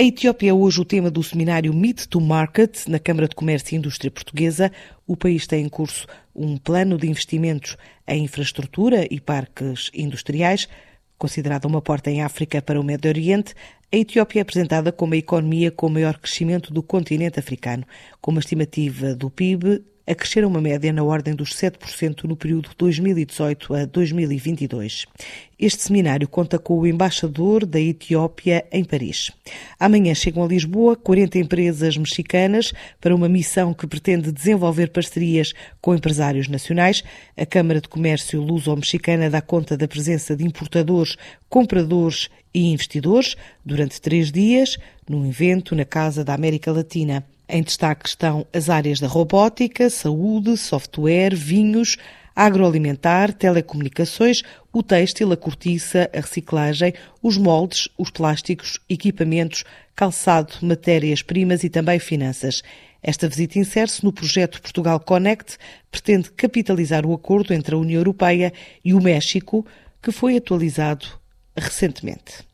A Etiópia é hoje o tema do seminário Meet to Market na Câmara de Comércio e Indústria Portuguesa. O país tem em curso um plano de investimentos em infraestrutura e parques industriais. Considerada uma porta em África para o Médio Oriente, a Etiópia é apresentada como a economia com maior crescimento do continente africano, com uma estimativa do PIB a crescer a uma média na ordem dos 7% no período 2018 a 2022. Este seminário conta com o embaixador da Etiópia em Paris. Amanhã chegam a Lisboa 40 empresas mexicanas para uma missão que pretende desenvolver parcerias com empresários nacionais. A Câmara de Comércio Luso-Mexicana dá conta da presença de importadores, compradores e investidores durante três dias num evento na Casa da América Latina. Em destaque estão as áreas da robótica, saúde, software, vinhos, agroalimentar, telecomunicações, o têxtil, a cortiça, a reciclagem, os moldes, os plásticos, equipamentos, calçado, matérias-primas e também finanças. Esta visita insere-se no projeto Portugal Connect, pretende capitalizar o acordo entre a União Europeia e o México, que foi atualizado recentemente.